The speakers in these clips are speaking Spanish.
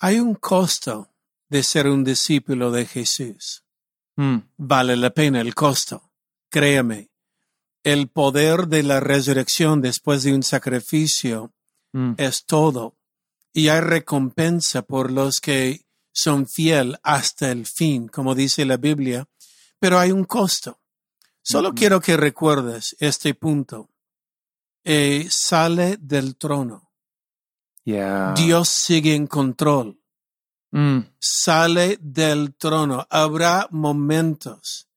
Hay un costo de ser un discípulo de Jesús. Mm, Vale la pena el costo. Créame. El poder de la resurrección después de un sacrificio mm, es todo. Y hay recompensa por los que son fiel hasta el fin, como dice la Biblia. Pero hay un costo. Solo Ujú. quiero que recuerdes este punto. Eh, sale del trono. Yeah. Dios sigue en control. Mm, Sale del trono. Habrá momentos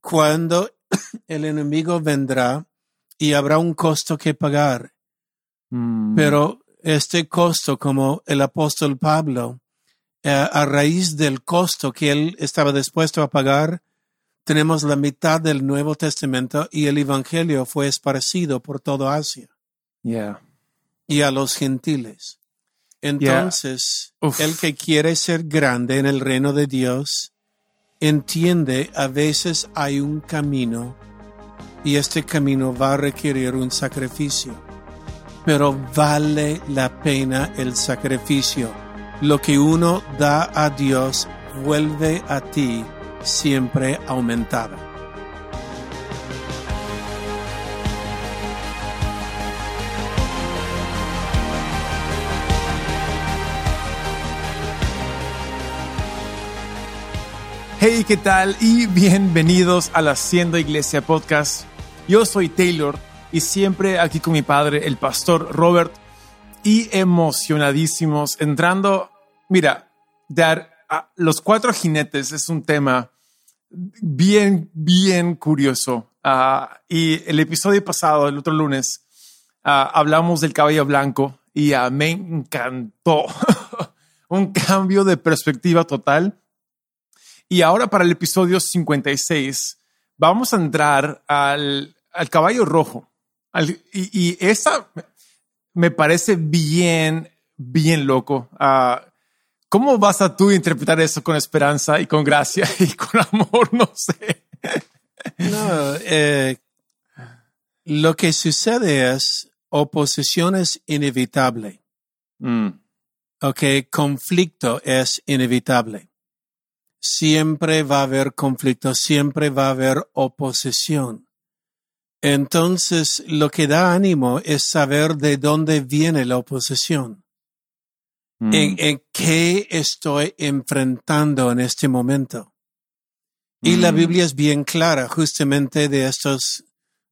cuando el enemigo vendrá y habrá un costo que pagar. mm, Pero este costo, como el apóstol Pablo, eh, a raíz del costo que él estaba dispuesto a pagar, tenemos la mitad del Nuevo Testamento y el Evangelio fue esparcido por toda Asia yeah. y a los gentiles. Entonces, el que quiere ser grande en el reino de Dios, entiende a veces hay un camino y este camino va a requerir un sacrificio. Pero vale la pena el sacrificio. Lo que uno da a Dios vuelve a ti siempre aumentada. Hey, ¿qué tal? Y bienvenidos a la Hacienda Iglesia Podcast. Yo soy Taylor y siempre aquí con mi padre, el pastor Robert, y emocionadísimos entrando. Mira, dar a los cuatro jinetes es un tema bien, bien curioso. Ah, y el episodio pasado, el otro lunes, ah, hablamos del caballo blanco y ah, me encantó. un cambio de perspectiva total. Y ahora para el episodio 56 vamos a entrar al, al caballo rojo. Al- y, y esa me parece bien, bien loco. Ah, ¿Cómo vas a tú interpretar eso con esperanza y con gracia y con amor? No sé. No, eh, lo que sucede es oposición es inevitable. Mm, Ok, conflicto es inevitable. Siempre va a haber conflicto, siempre va a haber oposición. Entonces, lo que da ánimo es saber de dónde viene la oposición. mm, ¿En, en qué estoy enfrentando en este momento? Y la mm, Biblia es bien clara justamente de estos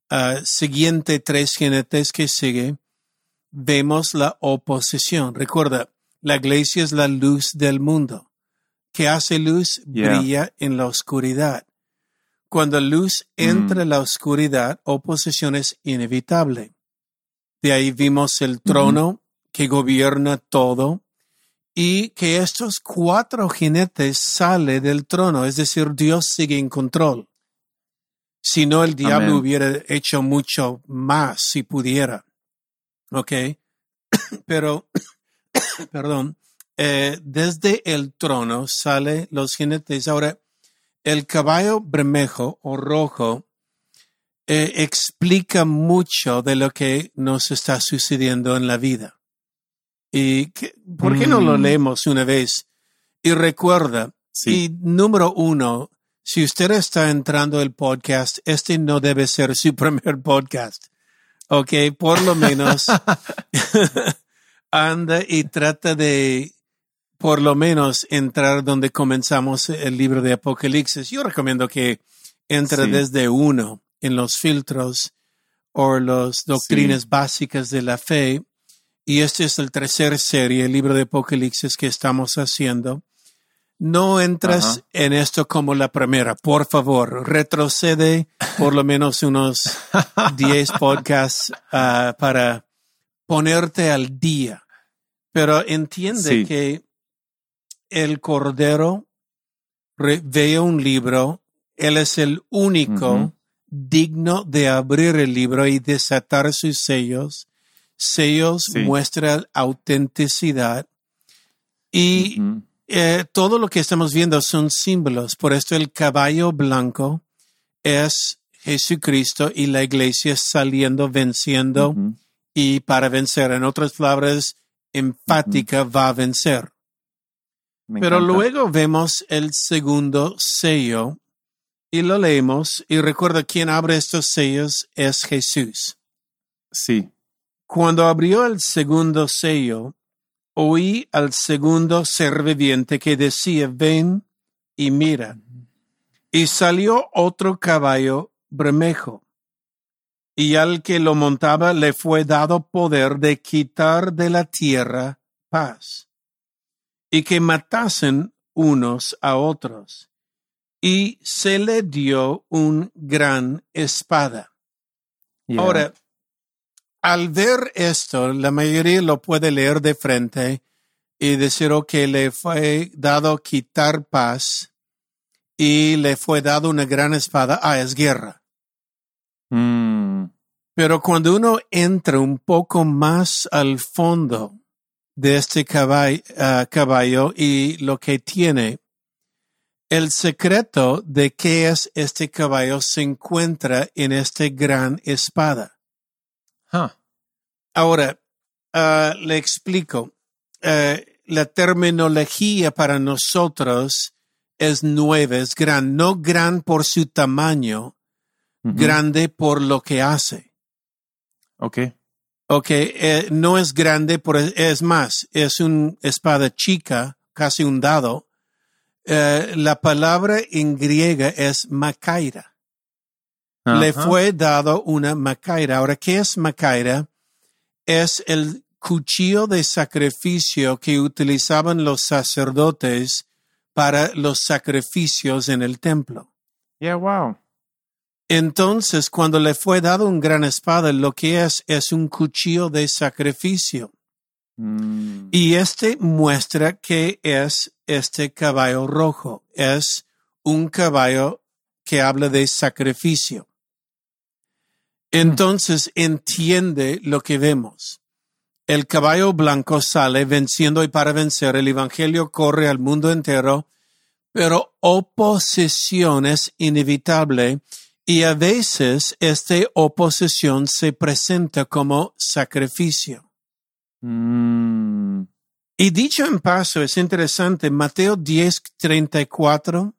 ah, siguientes tres jinetes que sigue. Vemos la oposición. Recuerda, la iglesia es la luz del mundo. Que hace luz Yeah. brilla en la oscuridad. Cuando luz entra en la oscuridad, oposición es inevitable. De ahí vimos el trono que gobierna todo y que estos cuatro jinetes sale del trono, es decir, Dios sigue en control. Si no, el diablo Amén. hubiera hecho mucho más si pudiera. ¿Ok? Pero, perdón, eh, desde el trono sale los jinetes. Ahora, el caballo bermejo o rojo eh, explica mucho de lo que nos está sucediendo en la vida. ¿Y que- por qué no lo Mm. leemos una vez? Y recuerda, Sí. y número uno, si usted está entrando al podcast, este no debe ser su primer podcast. Ok, por lo menos anda y trata de por lo menos entrar donde comenzamos el libro de Apocalipsis. Yo recomiendo que entre Sí. desde uno en los filtros o las doctrinas básicas de la fe. Y este es el tercer serie, el libro de Apocalipsis que estamos haciendo. No entras Ajá. en esto como la primera. Por favor, retrocede por lo menos unos 10 podcasts ah, para ponerte al día. Pero entiende Sí. que el Cordero ve un libro, Él es el único digno de abrir el libro y desatar sus sellos. Sellos Sí. muestran autenticidad. Y eh, todo lo que estamos viendo son símbolos. Por esto el caballo blanco es Jesucristo y la iglesia saliendo, venciendo y para vencer. En otras palabras, enfática va a vencer. Me Pero encanta. luego vemos el segundo sello y lo leemos y recuerda quién abre estos sellos es Jesús. Sí. Cuando abrió el segundo sello, oí al segundo ser viviente que decía, ven y mira. Y salió otro caballo bermejo. Y al que lo montaba le fue dado poder de quitar de la tierra paz. Y que matasen unos a otros. Y se le dio un gran espada. Yeah. Ahora, al ver esto, la mayoría lo puede leer de frente y decir "Oh, que le fue dado quitar paz y le fue dado una gran espada. Ah, es guerra. Mm, Pero cuando uno entra un poco más al fondo de este caballo, caballo y lo que tiene, el secreto de qué es este caballo se encuentra en esta gran espada. huh. Ahora, ah, le explico. Eh, la terminología para nosotros es nueva, es gran, no gran por su tamaño, grande por lo que hace. Ok. Ok, eh, no es grande, por, es más, es una espada chica, casi un dado. Eh, la palabra en griega es macaira. Le fue dado una macaira. Ahora, ¿qué es macaira? Es el cuchillo de sacrificio que utilizaban los sacerdotes para los sacrificios en el templo. Yeah, wow. Entonces, cuando le fue dado un gran espada, lo que es es un cuchillo de sacrificio. Mm, Y este muestra que es este caballo rojo. Es un caballo que habla de sacrificio. Entonces entiende lo que vemos. El caballo blanco sale venciendo y para vencer. El evangelio corre al mundo entero, pero oposición es inevitable y a veces esta oposición se presenta como sacrificio. mm, Y dicho en paso, es interesante, Mateo 10, 34,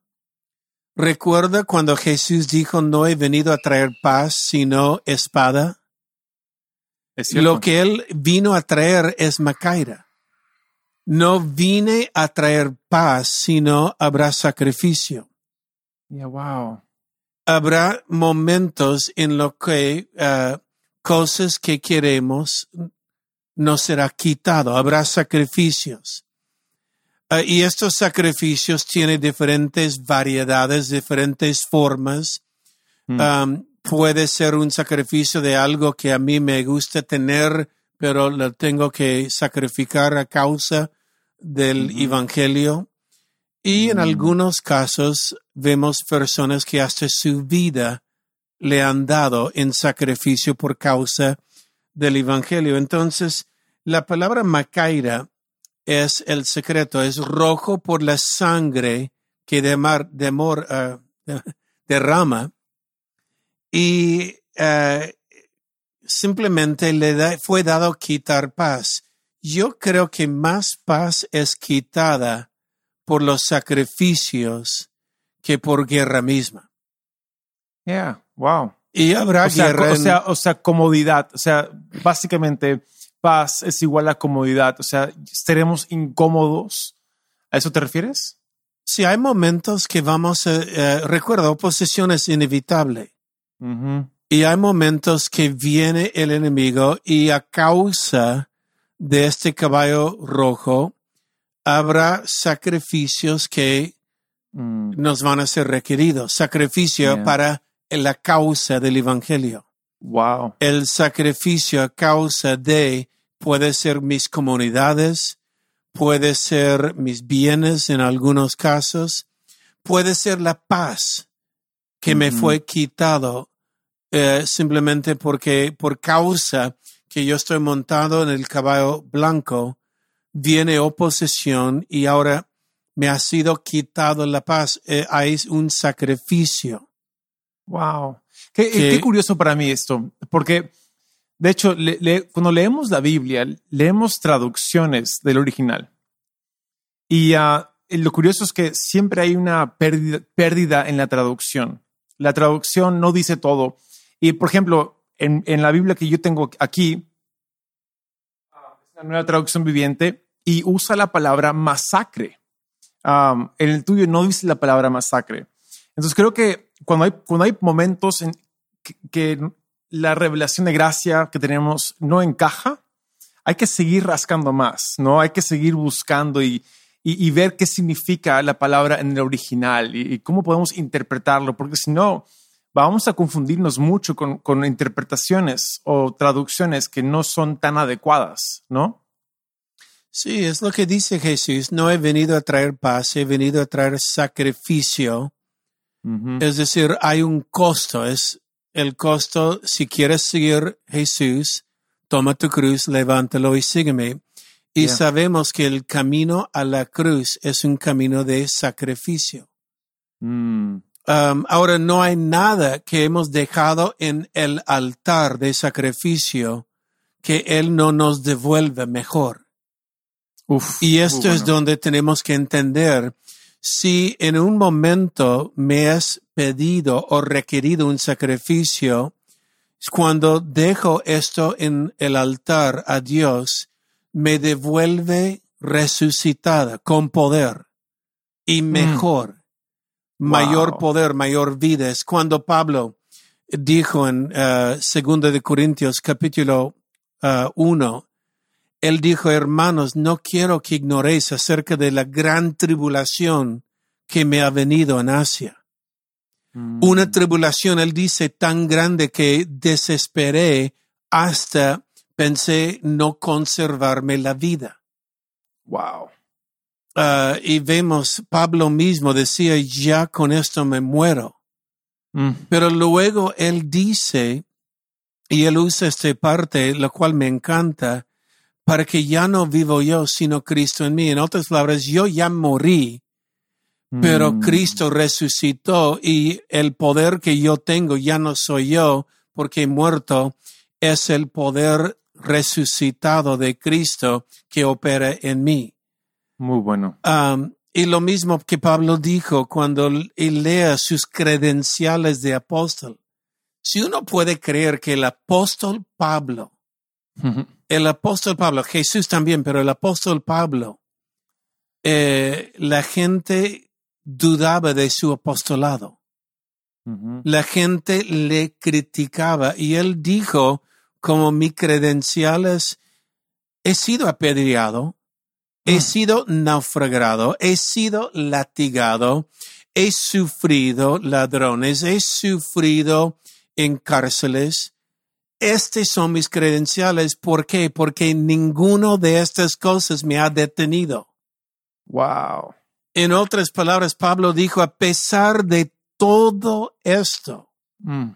recuerda cuando Jesús dijo, no he venido a traer paz, sino espada. es. Lo que él vino a traer es Macaira. No vine a traer paz, sino habrá sacrificio. Yeah, wow. Habrá momentos en lo que ah, cosas que queremos no será quitado. Habrá sacrificios. Ah, y estos sacrificios tienen diferentes variedades, diferentes formas. Mm. Um, puede ser un sacrificio de algo que a mí me gusta tener, pero lo tengo que sacrificar a causa del Ujú. evangelio. Y en Mm. algunos casos vemos personas que hasta su vida le han dado en sacrificio por causa del evangelio. Entonces, la palabra macaira es el secreto, es rojo por la sangre que demar- demor- ah, derrama y eh, simplemente le da- fue dado quitar paz. Yo creo que más paz es quitada por los sacrificios que por guerra misma. Yeah, wow. Y habrá O sea, guerra. o en- sea, o sea, comodidad. O sea, básicamente, paz es igual a comodidad. O sea, estaremos incómodos. ¿A eso te refieres? si hay momentos que vamos a, eh, recuerda, oposición es inevitable. Ujú. Y hay momentos que viene el enemigo y a causa de este caballo rojo habrá sacrificios que Mm, nos van a ser requeridos. Sacrificio Yeah. para la causa del evangelio. wow. El sacrificio a causa de puede ser mis comunidades, puede ser mis bienes en algunos casos, puede ser la paz que me Ujú. fue quitado eh, simplemente porque por causa que yo estoy montado en el caballo blanco, viene oposición y ahora me ha sido quitado la paz. Eh, hay un sacrificio. Wow. Qué, Que- qué curioso para mí esto, porque de hecho, le- le- cuando leemos la Biblia, leemos traducciones del original. Y ah, eh, lo curioso es que siempre hay una pérdida, pérdida en la traducción. La traducción no dice todo. Y, por ejemplo, en, en la Biblia que yo tengo aquí, ah, es una nueva traducción viviente y usa la palabra masacre. En el tuyo no dice la palabra masacre. Entonces creo que cuando hay, cuando hay momentos en que, la revelación de gracia que tenemos no encaja, hay que seguir rascando más, ¿no? Hay que seguir buscando y, y, ver qué significa la palabra en el original y, y, cómo podemos interpretarlo, porque si no, vamos a confundirnos mucho con, con interpretaciones o traducciones que no son tan adecuadas, ¿no? Sí, es lo que dice Jesús. No he venido a traer paz, he venido a traer sacrificio. Uh -huh. Es decir, hay un costo. Es el costo. Si quieres seguir Jesús, toma tu cruz, levántalo y sígueme. Y yeah. sabemos que el camino a la cruz es un camino de sacrificio. Mm. Um, ahora, no hay nada que hemos dejado en el altar de sacrificio que Él no nos devuelva mejor. Uf, y esto bueno. es donde tenemos que entender si en un momento me has pedido o requerido un sacrificio, cuando dejo esto en el altar a Dios, me devuelve resucitada con poder y mejor, mm. mayor wow. poder, mayor vida. Es cuando Pablo dijo en uh, Segundo de Corintios capítulo 1, uh, él dijo, hermanos, no quiero que ignoréis acerca de la gran tribulación que me ha venido en Asia. Mm. Una tribulación, él dice, tan grande que desesperé hasta pensé no conservarme la vida. Wow. Uh, y vemos, Pablo mismo decía, ya con esto me muero. Mm. Pero luego él dice, y él usa esta parte, la cual me encanta, para que ya no vivo yo, sino Cristo en mí. En otras palabras, yo ya morí, mm. pero Cristo resucitó y el poder que yo tengo ya no soy yo porque he muerto, es el poder resucitado de Cristo que opera en mí. Muy bueno. Um, y lo mismo que Pablo dijo cuando él lea sus credenciales de apóstol. Si uno puede creer que el apóstol Pablo el apóstol Pablo, Jesús también, pero el apóstol Pablo, eh, la gente dudaba de su apostolado. Uh -huh. La gente le criticaba y él dijo, como mi credenciales, he sido apedreado, he sido naufragado, he sido latigado, he sufrido ladrones, he sufrido en cárceles, estos son mis credenciales. ¿Por qué? Porque ninguno de estas cosas me ha detenido. Wow. En otras palabras, Pablo dijo, a pesar de todo esto, mm.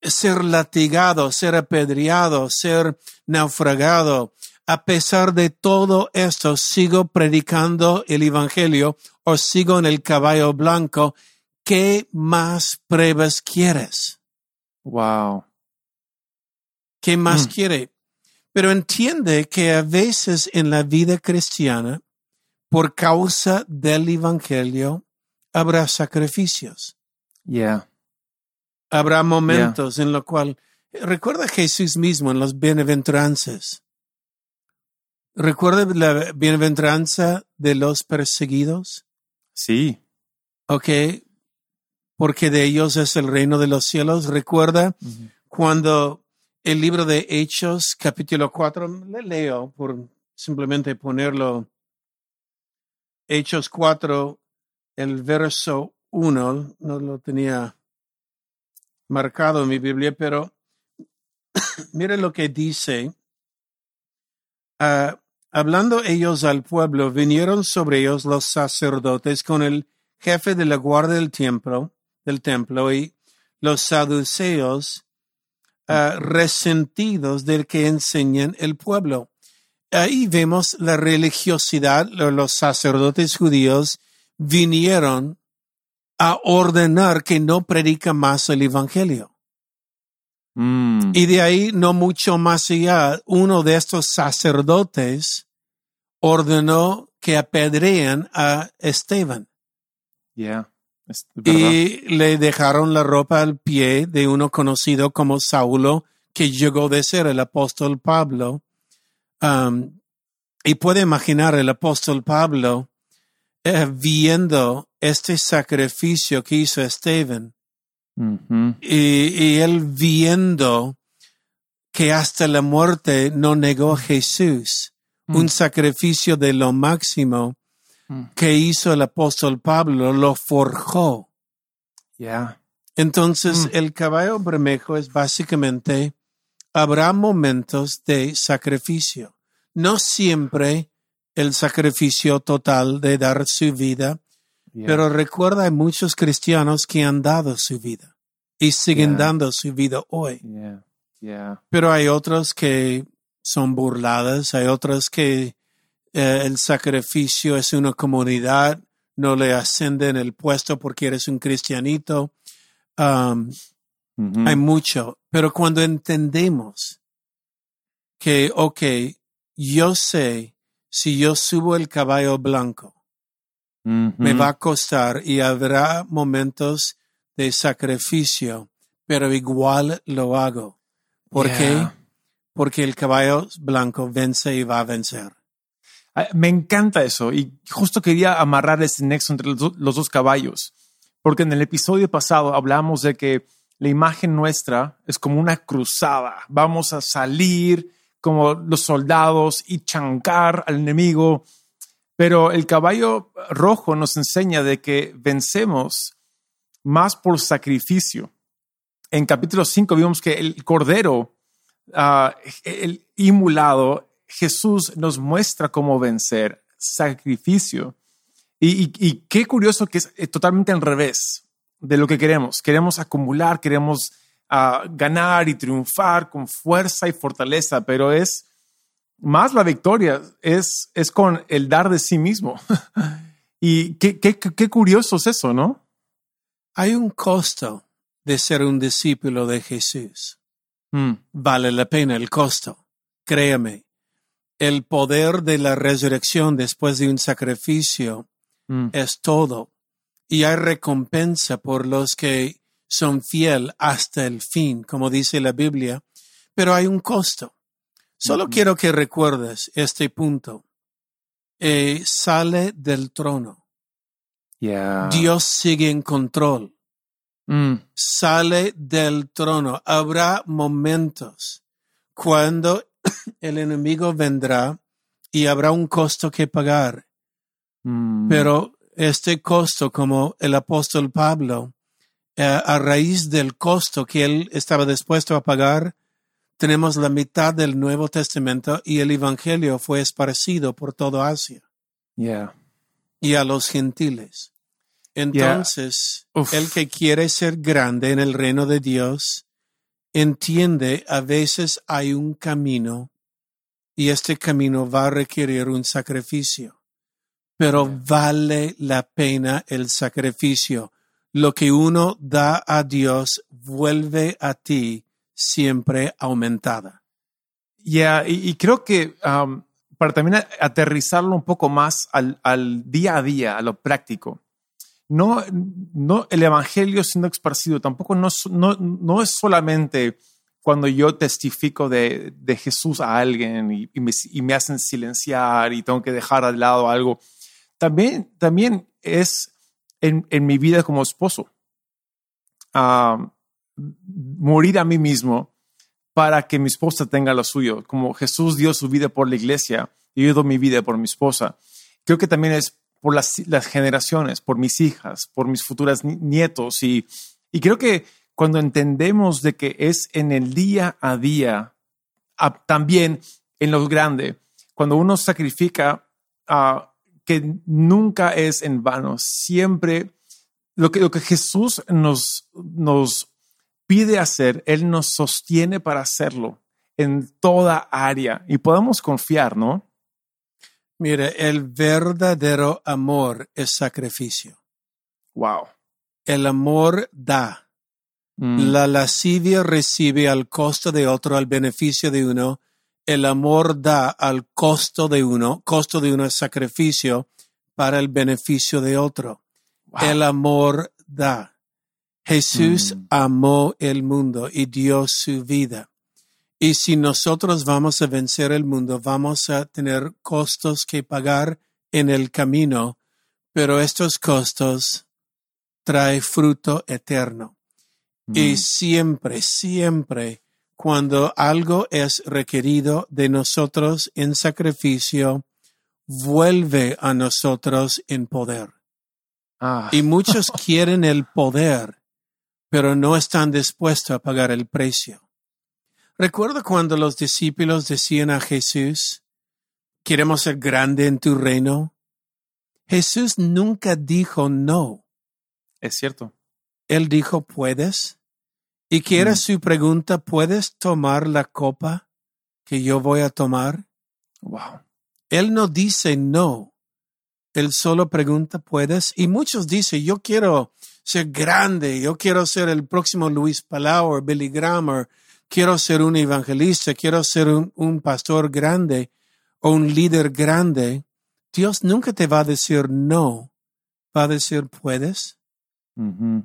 ser latigado, ser apedreado, ser naufragado, a pesar de todo esto, sigo predicando el Evangelio o sigo en el caballo blanco. ¿Qué más pruebas quieres? Wow. ¿Qué más mm. quiere? Pero entiende que a veces en la vida cristiana, por causa del Evangelio, habrá sacrificios. Yeah. Habrá momentos yeah. en los cuales, recuerda Jesús mismo en las bienaventuranzas. ¿Recuerda la bienaventuranza de los perseguidos? Sí. Ok. Porque de ellos es el reino de los cielos. ¿Recuerda uh -huh. cuando el libro de Hechos, capítulo 4, le leo por simplemente ponerlo. Hechos 4, el verso 1, no lo tenía marcado en mi Biblia, pero mire lo que dice. Uh, hablando ellos al pueblo, vinieron sobre ellos los sacerdotes con el jefe de la guardia del templo, del templo y los saduceos uh, resentidos del que enseñan el pueblo. Ahí vemos la religiosidad, los sacerdotes judíos vinieron a ordenar que no predica más el Evangelio. Mm. Y de ahí, no mucho más allá, uno de estos sacerdotes ordenó que apedrean a Esteban. Yeah. Y le dejaron la ropa al pie de uno conocido como Saulo, que llegó de ser el apóstol Pablo. Um, y puede imaginar el apóstol Pablo eh, viendo este sacrificio que hizo Esteban y, y él viendo que hasta la muerte no negó Jesús, un sacrificio de lo máximo Mm. Que hizo el apóstol Pablo, lo forjó. Yeah. Entonces, Mm. el caballo bermejo es básicamente, habrá momentos de sacrificio. No siempre el sacrificio total de dar su vida, Yeah. pero recuerda, hay muchos cristianos que han dado su vida y siguen Yeah. dando su vida hoy. Yeah. Yeah. Pero hay otros que son burladas, hay otros que eh, el sacrificio es una comunidad, no le ascenden el puesto porque eres un cristianito. Um, hay mucho, pero cuando entendemos que, ok, yo sé, si yo subo el caballo blanco, me va a costar y habrá momentos de sacrificio, pero igual lo hago. ¿Por Yeah. qué? Porque el caballo blanco vence y va a vencer. Ah, Me encanta eso y justo quería amarrar ese nexo entre los, do- los dos caballos, porque en el episodio pasado hablamos de que la imagen nuestra es como una cruzada. Vamos a salir como los soldados y chancar al enemigo, pero el caballo rojo nos enseña de que vencemos más por sacrificio. En capítulo 5 vimos que el cordero, ah, el inmulado, Jesús nos muestra cómo vencer, sacrificio. Y, y- y qué curioso que es eh, totalmente al revés de lo que queremos. Queremos acumular, queremos ah, ganar y triunfar con fuerza y fortaleza, pero es más la victoria, es, es con el dar de sí mismo. y qué, qué, qué- qué curioso es eso, ¿no? Hay un costo de ser un discípulo de Jesús. Mm, Vale la pena el costo. Créame. El poder de la resurrección después de un sacrificio mm, es todo. Y hay recompensa por los que son fiel hasta el fin, como dice la Biblia, pero hay un costo. Solo Ujú. quiero que recuerdes este punto. Eh, sale del trono. yeah. Dios sigue en control. Mm, Sale del trono. Habrá momentos cuando el enemigo vendrá y habrá un costo que pagar. mm, Pero este costo, como el apóstol Pablo, eh, a raíz del costo que él estaba dispuesto a pagar, tenemos la mitad del Nuevo Testamento y el Evangelio fue esparcido por todo Asia yeah. y a los gentiles. Entonces, el que quiere ser grande en el reino de Dios entiende a veces hay un camino y este camino va a requerir un sacrificio, pero vale la pena el sacrificio. Lo que uno da a Dios vuelve a ti siempre aumentada. Yeah, y, y creo que um, para también aterrizarlo un poco más al, al día a día, a lo práctico, no, no el evangelio siendo esparcido tampoco no, no, no es solamente cuando yo testifico de, de Jesús a alguien y, me, hacen silenciar y tengo que dejar de lado algo. También, también es en, en mi vida como esposo. Ah, morir a mí mismo para que mi esposa tenga lo suyo. Como Jesús dio su vida por la iglesia y yo doy mi vida por mi esposa. Creo que también es por las, las generaciones, por mis hijas, por mis futuras ni- nietos. Y, y creo que cuando entendemos de que es en el día a día, también en lo grande, cuando uno sacrifica, ah, que nunca es en vano, siempre lo que, lo que Jesús nos, nos pide hacer, Él nos sostiene para hacerlo en toda área y podemos confiar, ¿no? Mire, el verdadero amor es sacrificio. Wow. El amor da. Mm, La lascivia recibe al costo de otro al beneficio de uno. El amor da al costo de uno, costo de uno es sacrificio para el beneficio de otro. Wow. El amor da. Jesús Mm. amó el mundo y dio su vida. Y si nosotros vamos a vencer el mundo, vamos a tener costos que pagar en el camino, pero estos costos trae fruto eterno. Y Mm. siempre, siempre, cuando algo es requerido de nosotros en sacrificio, vuelve a nosotros en poder. Ah, Y muchos quieren el poder, pero no están dispuestos a pagar el precio. Recuerda cuando los discípulos decían a Jesús, queremos ser grande en tu reino. Jesús nunca dijo no. es cierto. Él dijo, ¿puedes? Y que era Mm. su pregunta, ¿puedes tomar la copa que yo voy a tomar? Wow. Él no dice no. Él solo pregunta, ¿puedes? Y muchos dicen, yo quiero ser grande, yo quiero ser el próximo Luis Palau o Billy Graham, quiero ser un evangelista, quiero ser un, un pastor grande o un líder grande. Dios nunca te va a decir no. Va a decir, ¿puedes? Ujú.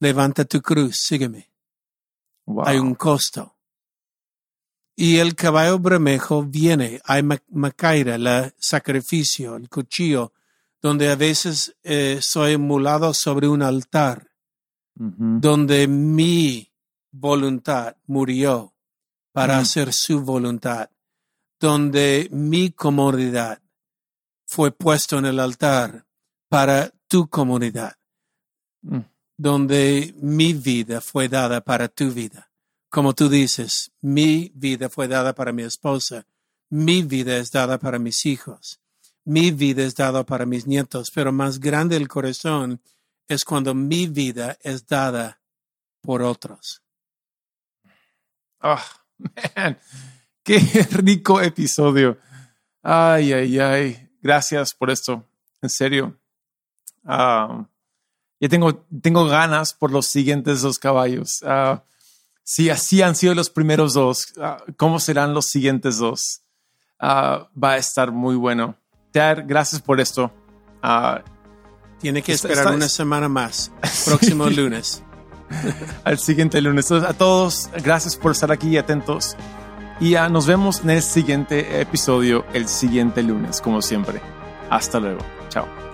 Levanta tu cruz, sígueme. Wow. hay un costo. Y el caballo bermejo viene, hay ma- macaira, el sacrificio, el cuchillo, donde a veces eh, soy emulado sobre un altar, Ujú. donde mi voluntad murió para Mm. hacer su voluntad, donde mi comodidad fue puesto en el altar para tu comunidad Mm. donde mi vida fue dada para tu vida. Como tú dices, mi vida fue dada para mi esposa, mi vida es dada para mis hijos, mi vida es dada para mis nietos, pero más grande el corazón es cuando mi vida es dada por otros. Ah, man, qué rico episodio. Ay, ay, ay. Gracias por esto. En serio. Ah, ya tengo, tengo ganas por los siguientes dos caballos. Ah, si así han sido los primeros dos, ¿cómo serán los siguientes dos? Va a estar muy bueno. Dad, gracias por esto. Tiene que Está- esperar está- una semana más, próximo lunes. al siguiente lunes. Entonces, a todos, gracias por estar aquí atentos. Y ah, nos vemos en el siguiente episodio, el siguiente lunes, como siempre. Hasta luego. Chao.